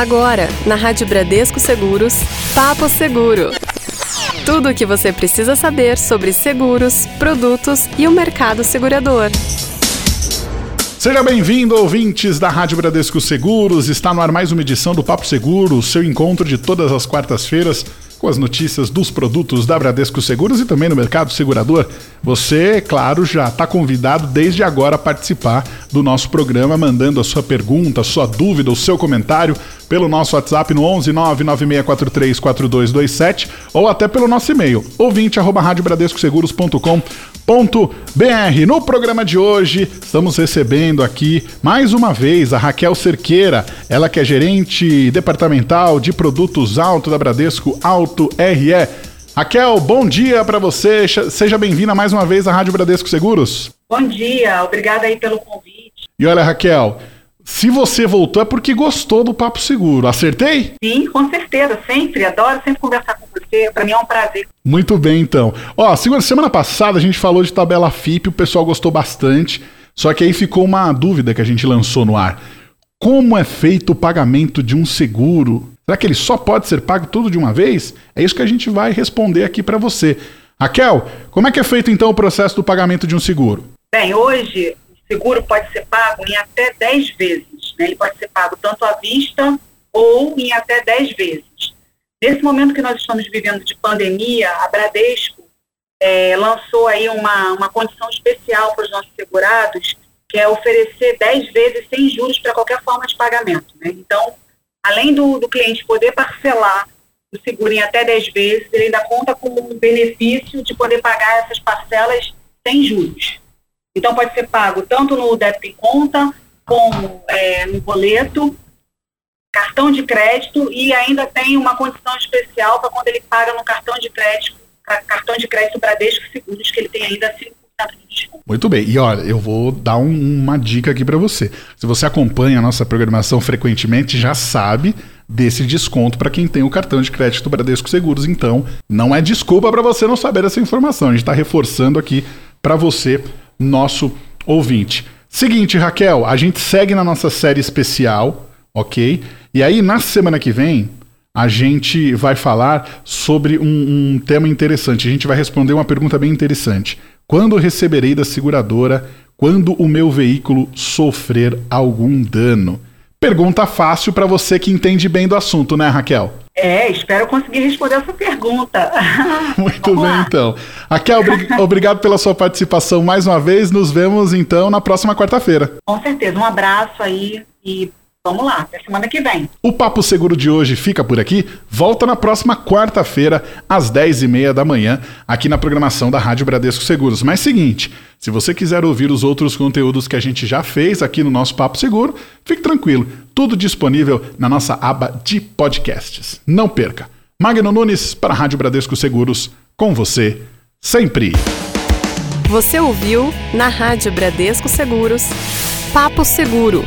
Agora, na Rádio Bradesco Seguros, Papo Seguro. Tudo o que você precisa saber sobre seguros, produtos e o mercado segurador. Seja bem-vindo, ouvintes da Rádio Bradesco Seguros. Está no ar mais uma edição do Papo Seguro, seu encontro de todas as quartas-feiras com as notícias dos produtos da Bradesco Seguros e também no mercado segurador. Você, claro, já está convidado desde agora a participar do nosso programa, mandando a sua pergunta, a sua dúvida, o seu comentário pelo nosso WhatsApp no 11 996434227 ou até pelo nosso e-mail ouvinte@radiobradescoseguros.com br No programa de hoje, estamos recebendo aqui mais uma vez a Raquel Cerqueira, ela que é gerente departamental de produtos alto da Bradesco Alto RE. Raquel, bom dia para você. Seja bem-vinda mais uma vez à Rádio Bradesco Seguros. Bom dia, obrigada aí pelo convite. E olha, Raquel, se você voltou é porque gostou do Papo Seguro. Acertei? Sim, com certeza, sempre. Adoro sempre conversar com você. Para mim é um prazer. Muito bem, então. Ó, segunda semana passada a gente falou de tabela FIP, o pessoal gostou bastante. Só que aí ficou uma dúvida que a gente lançou no ar. Como é feito o pagamento de um seguro? Será que ele só pode ser pago tudo de uma vez? É isso que a gente vai responder aqui para você. Raquel, como é que é feito então o processo do pagamento de um seguro? Bem, hoje seguro pode ser pago em até 10 vezes. Né? Ele pode ser pago tanto à vista ou em até 10 vezes. Nesse momento que nós estamos vivendo de pandemia, a Bradesco é, lançou aí uma, uma condição especial para os nossos segurados, que é oferecer 10 vezes sem juros para qualquer forma de pagamento. Né? Então, além do, do cliente poder parcelar o seguro em até 10 vezes, ele ainda conta com o benefício de poder pagar essas parcelas sem juros. Então, pode ser pago tanto no débito em conta, como é, no boleto, cartão de crédito e ainda tem uma condição especial para quando ele paga no cartão de crédito, cartão de crédito Bradesco Seguros, que ele tem ainda 5% de desconto. Muito bem. E olha, eu vou dar um, uma dica aqui para você. Se você acompanha a nossa programação frequentemente, já sabe desse desconto para quem tem o cartão de crédito Bradesco Seguros. Então, não é desculpa para você não saber essa informação. A gente está reforçando aqui para você nosso ouvinte. Seguinte, Raquel, a gente segue na nossa série especial, ok? E aí, na semana que vem, a gente vai falar sobre um, um, tema interessante. A gente vai responder uma pergunta bem interessante. Quando receberei da seguradora quando o meu veículo sofrer algum dano? Pergunta fácil para você que entende bem do assunto, né, Raquel? É, espero conseguir responder essa pergunta. Muito bem, lá. então. Raquel, obrigado pela sua participação mais uma vez. Nos vemos, então, na próxima quarta-feira. Com certeza. Um abraço aí e Vamos lá, até semana que vem. O Papo Seguro de hoje fica por aqui. Volta na próxima quarta-feira, às 10h30 da manhã, aqui na programação da Rádio Bradesco Seguros. Mas seguinte, se você quiser ouvir os outros conteúdos que a gente já fez aqui no nosso Papo Seguro, fique tranquilo. Tudo disponível na nossa aba de podcasts. Não perca. Magno Nunes para a Rádio Bradesco Seguros. Com você, sempre. Você ouviu na Rádio Bradesco Seguros. Papo Seguro